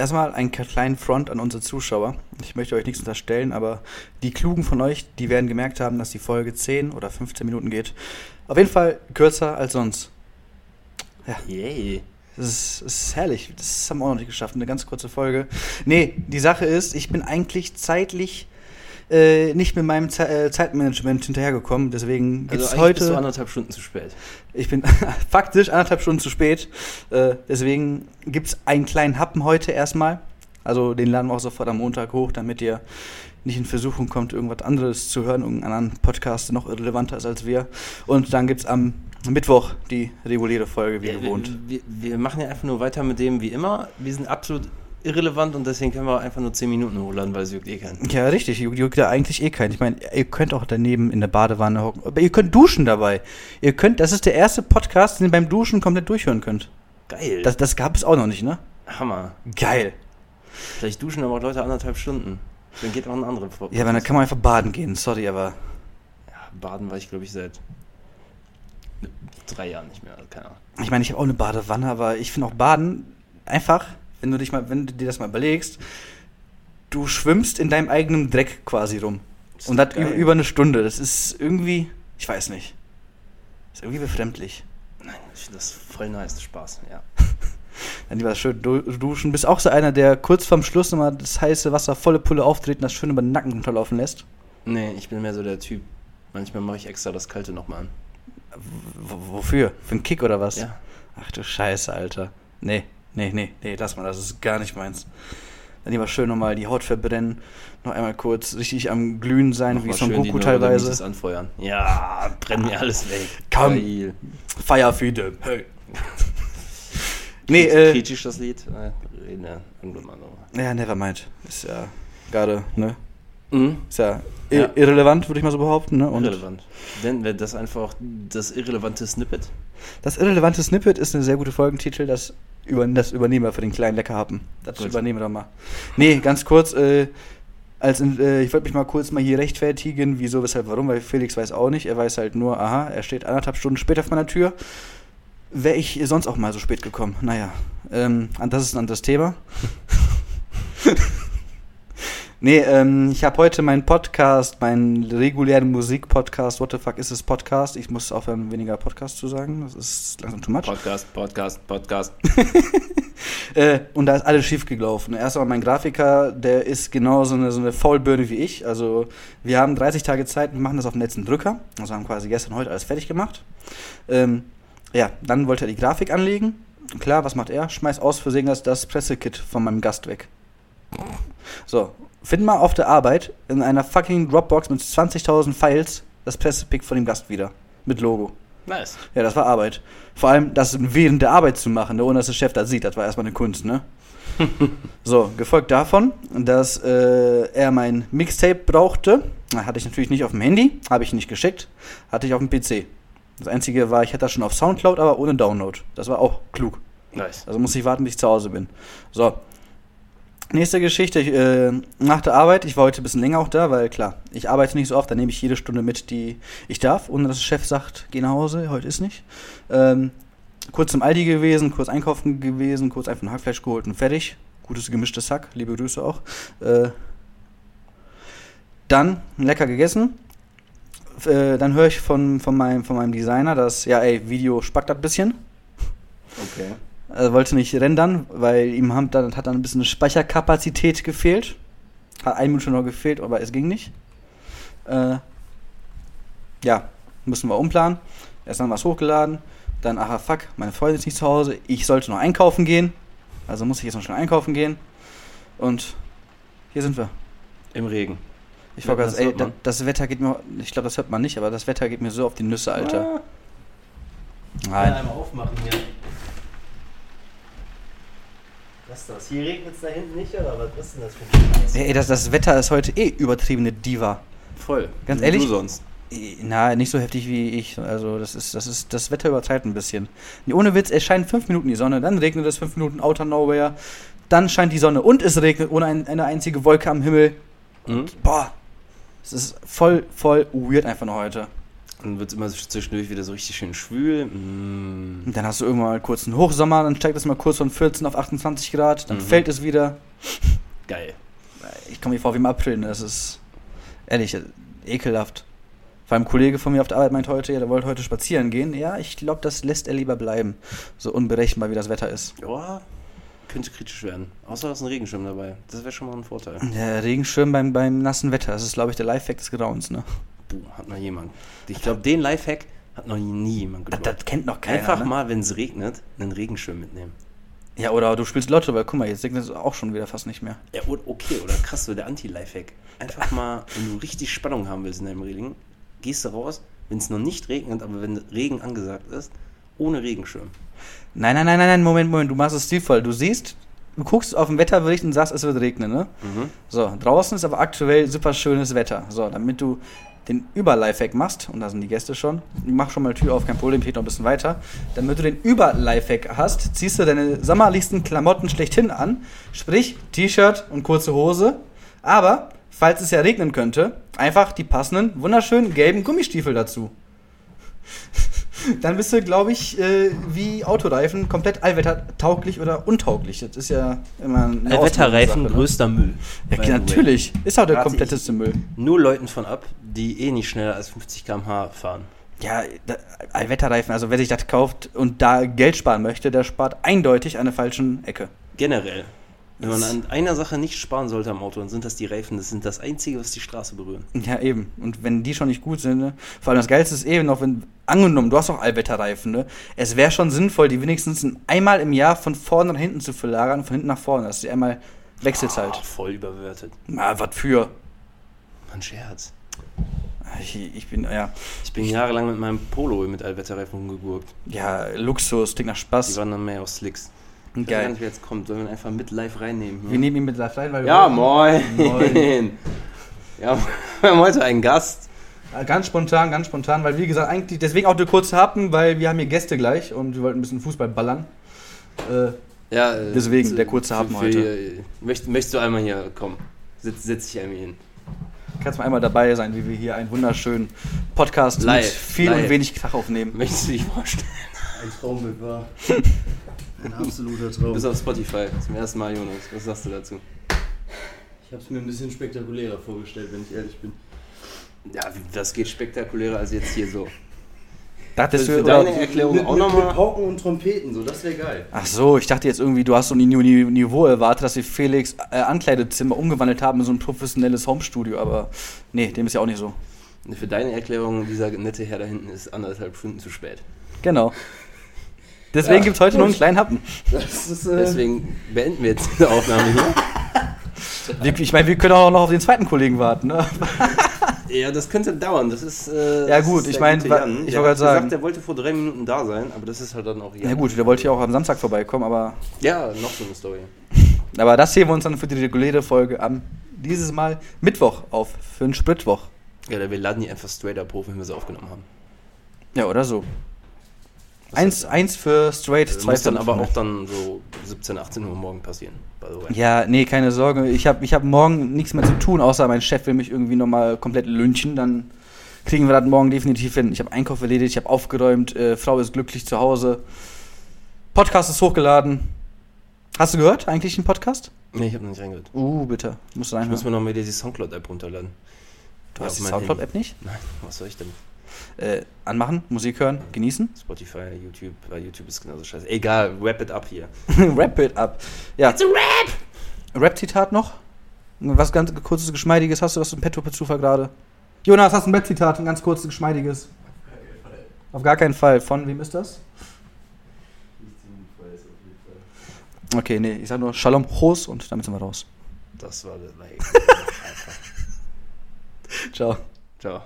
erstmal einen kleinen Front an unsere Zuschauer. Ich möchte euch nichts unterstellen, aber die Klugen von euch, die werden gemerkt haben, dass die Folge 10 oder 15 Minuten geht. Auf jeden Fall kürzer als sonst. Ja. Yay. Das ist, das ist herrlich. Das haben wir auch noch nicht geschafft. Eine ganz kurze Folge. Nee, die Sache ist, ich bin eigentlich zeitlich äh, nicht mit meinem Ze äh, Zeitmanagement hinterhergekommen. Deswegen gibt es also heute. Bist du anderthalb Stunden zu spät. Ich bin faktisch anderthalb Stunden zu spät. Äh, deswegen gibt es einen kleinen Happen heute erstmal. Also den laden wir auch sofort am Montag hoch, damit ihr nicht in Versuchung kommt, irgendwas anderes zu hören, irgendeinen anderen Podcast, der noch irrelevanter ist als wir. Und dann gibt es am Mittwoch die reguläre Folge, wie ja, gewohnt. Wir, wir, wir, machen ja einfach nur weiter mit dem wie immer. Wir sind absolut irrelevant und deswegen können wir einfach nur 10 Minuten hochladen, weil es juckt eh keinen. Ja, richtig, juckt, juckt ja eigentlich eh keinen. Ich meine, ihr könnt auch daneben in der Badewanne hocken, aber ihr könnt duschen dabei. Ihr könnt, das ist der erste Podcast, den ihr beim Duschen komplett durchhören könnt. Geil. Das, das gab es auch noch nicht, ne? Hammer. Geil. Vielleicht duschen aber auch Leute anderthalb Stunden. Dann geht auch ein anderer vor. Ja, aber dann kann man einfach baden gehen, sorry, aber. Ja, baden war ich, glaube ich, seit drei Jahren nicht mehr, keine Ahnung. Ich meine, ich habe auch eine Badewanne, aber ich finde auch Baden einfach wenn du dich mal, wenn du dir das mal überlegst, du schwimmst in deinem eigenen Dreck quasi rum. Und das geil. über eine Stunde. Das ist irgendwie, ich weiß nicht. ist irgendwie befremdlich. Nein, ich finde das voll nice, Spaß, ja. Dann lieber schön duschen. Bist auch so einer, der kurz vorm Schluss nochmal das heiße Wasser volle Pulle auftritt und das schön über den Nacken runterlaufen lässt? Nee, ich bin mehr so der Typ. Manchmal mache ich extra das Kalte nochmal an. W wofür? Für einen Kick oder was? Ja. Ach du Scheiße, Alter. Nee, Nee, nee, nee, lass mal, das ist gar nicht meins. Dann lieber schön nochmal die Haut verbrennen, noch einmal kurz richtig am Glühen sein, noch wie Son Goku teilweise. anfeuern. Ja, brenn mir alles weg. Komm, Geil. Fire für them. Hey. nee, äh. Kritisch das Lied? Reden ja irgendwann mal noch. Ja, nevermind. Ist ja gerade, ne? Mhm. Ist ja, ja. irrelevant, würde ich mal so behaupten. Ne? Und irrelevant. Denn wäre das einfach das irrelevante Snippet? Das irrelevante Snippet ist ein sehr guter Folgentitel, das, über, das übernehmen wir für den kleinen Leckerhappen. Das Gut. übernehmen wir doch mal. Nee, ganz kurz, äh, als in, äh, ich wollte mich mal kurz mal hier rechtfertigen, wieso, weshalb, warum, weil Felix weiß auch nicht. Er weiß halt nur, aha, er steht anderthalb Stunden später auf meiner Tür. Wäre ich sonst auch mal so spät gekommen? Naja, ähm, das ist ein anderes Thema. Nee, ähm, ich habe heute meinen Podcast, meinen regulären Musikpodcast, What the fuck is this Podcast? Ich muss aufhören, weniger Podcast zu sagen. Das ist langsam too much. Podcast, Podcast, Podcast. äh, und da ist alles schief gelaufen. Erstmal mein Grafiker, der ist genau so eine, so eine Faulbirne wie ich. Also wir haben 30 Tage Zeit und machen das auf dem letzten Drücker. Also haben quasi gestern, heute alles fertig gemacht. Ähm, ja, dann wollte er die Grafik anlegen. Klar, was macht er? Schmeißt aus Versehen das, das Pressekit von meinem Gast weg. So, find mal auf der Arbeit in einer fucking Dropbox mit 20.000 Files das Pressepick von dem Gast wieder. Mit Logo. Nice. Ja, das war Arbeit. Vor allem, das während der Arbeit zu machen, ne, ohne dass der Chef das sieht, das war erstmal eine Kunst, ne? so, gefolgt davon, dass äh, er mein Mixtape brauchte. Hatte ich natürlich nicht auf dem Handy, habe ich nicht geschickt, hatte ich auf dem PC. Das einzige war, ich hätte das schon auf Soundcloud, aber ohne Download. Das war auch klug. Nice. Also muss ich warten, bis ich zu Hause bin. So, Nächste Geschichte, äh, nach der Arbeit, ich war heute ein bisschen länger auch da, weil klar, ich arbeite nicht so oft, da nehme ich jede Stunde mit, die ich darf, ohne dass der Chef sagt, geh nach Hause, heute ist nicht. Ähm, kurz zum Aldi gewesen, kurz einkaufen gewesen, kurz einfach ein Hackfleisch geholt und fertig. Gutes gemischtes Hack, liebe Grüße auch. Äh, dann lecker gegessen. Äh, dann höre ich von, von, meinem, von meinem Designer, dass, ja ey, Video spackt ein bisschen. Okay. Er wollte nicht rendern, weil ihm hat dann, hat dann ein bisschen Speicherkapazität gefehlt. Hat eine Minute noch gefehlt, aber es ging nicht. Äh, ja, müssen wir umplanen. Erst dann was hochgeladen. Dann, aha, fuck, meine Freundin ist nicht zu Hause. Ich sollte noch einkaufen gehen. Also muss ich jetzt noch schnell einkaufen gehen. Und hier sind wir. Im Regen. Ich ja, das, ey, da, das Wetter geht mir, ich glaube, das hört man nicht, aber das Wetter geht mir so auf die Nüsse, Alter. Ah. Nein. einmal aufmachen hier. Was ist das? Hier regnet es da hinten nicht, oder was ist denn das für ein Scheiß? Ey, das, das Wetter ist heute eh übertriebene Diva. Voll. Ganz wie ehrlich? Du sonst. Na, nicht so heftig wie ich. Also, das ist, das ist, das Wetter übertreibt ein bisschen. Ohne Witz, es scheint fünf Minuten die Sonne, dann regnet es fünf Minuten Outer Nowhere, dann scheint die Sonne und es regnet ohne ein, eine einzige Wolke am Himmel. Mhm. boah, es ist voll, voll weird einfach noch heute. Dann wird es immer zwischendurch wieder so richtig schön schwül. Mm. Und dann hast du irgendwann mal kurz einen Hochsommer, dann steigt es mal kurz von 14 auf 28 Grad, dann Mhm. fällt es wieder. Geil. Ich komme mir vor wie im April, ne? das ist ehrlich ekelhaft. Vor allem ein Kollege von mir auf der Arbeit meint heute, ja, der wollte heute spazieren gehen. Ja, ich glaube, das lässt er lieber bleiben. So unberechenbar, wie das Wetter ist. Ja, könnte kritisch werden. Außer da ist ein Regenschirm dabei. Das wäre schon mal ein Vorteil. Der Regenschirm beim, beim nassen Wetter, das ist, glaube ich, der Lifehack des Grauens, ne? Puh, hat noch jemand. Ich glaube, den Lifehack hat noch nie jemand Das, gebraucht. das kennt noch keiner. Einfach ne? mal, wenn es regnet, einen Regenschirm mitnehmen. Ja, oder du spielst Lotto, weil guck mal, jetzt regnet es auch schon wieder fast nicht mehr. Ja, o- okay, oder krass, so der Anti-Lifehack. Einfach mal, wenn du richtig Spannung haben willst in deinem Reling, gehst du raus, wenn es noch nicht regnet, aber wenn Regen angesagt ist, ohne Regenschirm. Nein, nein, nein, nein, nein, Moment, Moment, du machst es stilvoll. Du siehst, du guckst auf den Wetterbericht und sagst, es wird regnen, ne? Mhm. So, draußen ist aber aktuell super schönes Wetter. So, damit du den Über-Lifehack machst, und da sind die Gäste schon, ich mach schon mal die Tür auf, kein Problem, geht noch ein bisschen weiter. Damit du den Über-Lifehack hast, ziehst du deine sommerlichsten Klamotten schlechthin an, sprich T-Shirt und kurze Hose. Aber, falls es ja regnen könnte, einfach die passenden, wunderschönen gelben Gummistiefel dazu. Dann bist du, glaube ich, äh, wie Autoreifen komplett allwettertauglich oder untauglich. Das ist ja immer eine Wetterreifen, Auslegungssache, ne? größter Müll. Ja, natürlich. Ist auch der kompletteste Müll. Nur Leuten von ab, die eh nicht schneller als 50 km/h fahren. Ja, Allwetterreifen, also wer sich das kauft und da Geld sparen möchte, der spart eindeutig an der falschen Ecke. Generell. Wenn man an einer Sache nicht sparen sollte am Auto, dann sind das die Reifen. Das sind das Einzige, was die Straße berühren. Ja, eben. Und wenn die schon nicht gut sind, ne? vor allem das Geilste ist eben noch, wenn, angenommen, du hast auch Allwetterreifen, ne? Es wäre schon sinnvoll, die wenigstens einmal im Jahr von vorne nach hinten zu verlagern, von hinten nach vorne, dass die einmal wechselt halt. voll überbewertet. Na, was für? Ein Scherz. Ich, ich bin, ja, Ich bin jahrelang mit meinem Polo mit Allwetterreifen rumgegurkt. ja, Luxus, klingt nach Die Spaß. waren dann mehr aus Slicks. Ich weiß gar Geil. nicht, wer jetzt kommt. Sollen wir ihn einfach mit live reinnehmen? Wir nehmen ihn mit live rein, weil wir ja, wollten- moin. Moin. Ja, wir haben heute einen Gast. Äh, Ganz spontan, ganz spontan, weil wie gesagt, eigentlich deswegen auch der kurze Happen, weil wir haben hier Gäste gleich und wir wollten ein bisschen Fußball ballern. Äh, Ja, äh, Deswegen, zu- der kurze Happen für- heute. äh, Möcht, möchtest du einmal hier kommen? Setz, setz dich einmal hin. kannst mal einmal dabei sein, wie wir hier einen wunderschönen Podcast Live, mit viel live. und wenig Krach aufnehmen. Möchtest du dich vorstellen? Ein Traumbild war. Ein absoluter Du Traum. bist auf Spotify zum ersten Mal, Jonas. Was sagst du dazu? Ich habe es mir ein bisschen spektakulärer vorgestellt, wenn ich ehrlich bin. Ja, das geht spektakulärer als jetzt hier so. Dachtest Für du, deine Erklärung mit, auch nochmal. mit Pauken und Trompeten, so, das wäre geil. Ach so, ich dachte jetzt irgendwie, du hast so ein Ni- Ni- Niveau erwartet, dass wir Felix äh, Ankleidezimmer umgewandelt haben in so ein professionelles Homestudio, aber nee, dem ist ja auch nicht so. Für deine Erklärung, dieser nette Herr da hinten ist anderthalb Stunden zu spät. Genau. Deswegen Ja, gibt es heute nur einen kleinen Happen. Das ist, äh, Deswegen beenden wir jetzt diese Aufnahme hier. Wir, ich meine, wir können auch noch auf den zweiten Kollegen warten. Ne? Ja, das könnte dauern. Das ist. Äh, Ja, gut, ist ich der mein, gute wa- Jan. ich wollte grad sagen- gesagt, der wollte vor drei Minuten da sein, aber das ist halt dann auch Ja gut, der wollte ja auch am Samstag vorbeikommen, aber, Ja, noch so eine Story. aber das sehen wir uns dann für die reguläre Folge am dieses Mal Mittwoch auf, für einen Spritwoch. Ja, wir laden die einfach straight up hoch, wenn wir sie aufgenommen haben. Ja, oder so. Eins, eins für straight, Das zwei muss dann aber auch dann so 17, 18 Uhr morgen passieren. By the way. Ja, nee, keine Sorge. Ich habe ich hab morgen nichts mehr zu tun, außer mein Chef will mich irgendwie nochmal komplett lynchen. Dann kriegen wir das morgen definitiv hin. Ich habe Einkauf erledigt, ich habe aufgeräumt, äh, Frau ist glücklich zu Hause. Podcast ist hochgeladen. Hast du gehört, eigentlich einen Podcast? Nee, ich habe noch nicht reingehört. Uh, bitte. Musst du Ich muss mir noch mal die Soundcloud-App runterladen. Du hast die Soundcloud-App nicht? Nein, was soll ich denn? Äh, anmachen, Musik hören, genießen. Spotify, YouTube, weil YouTube ist genauso scheiße. Egal, wrap it up hier. Rap it up. Ja. It's a Rap! Rap-Zitat noch? Was ganz kurzes, geschmeidiges hast du was im Petto per Zufall gerade? Jonas, hast du ein Rap-Zitat, ein ganz kurzes, geschmeidiges? Auf gar keinen Fall. Von wem ist das? Okay, nee, ich sag nur Shalom Chos und damit sind wir raus. Das war der. Ciao. Ciao.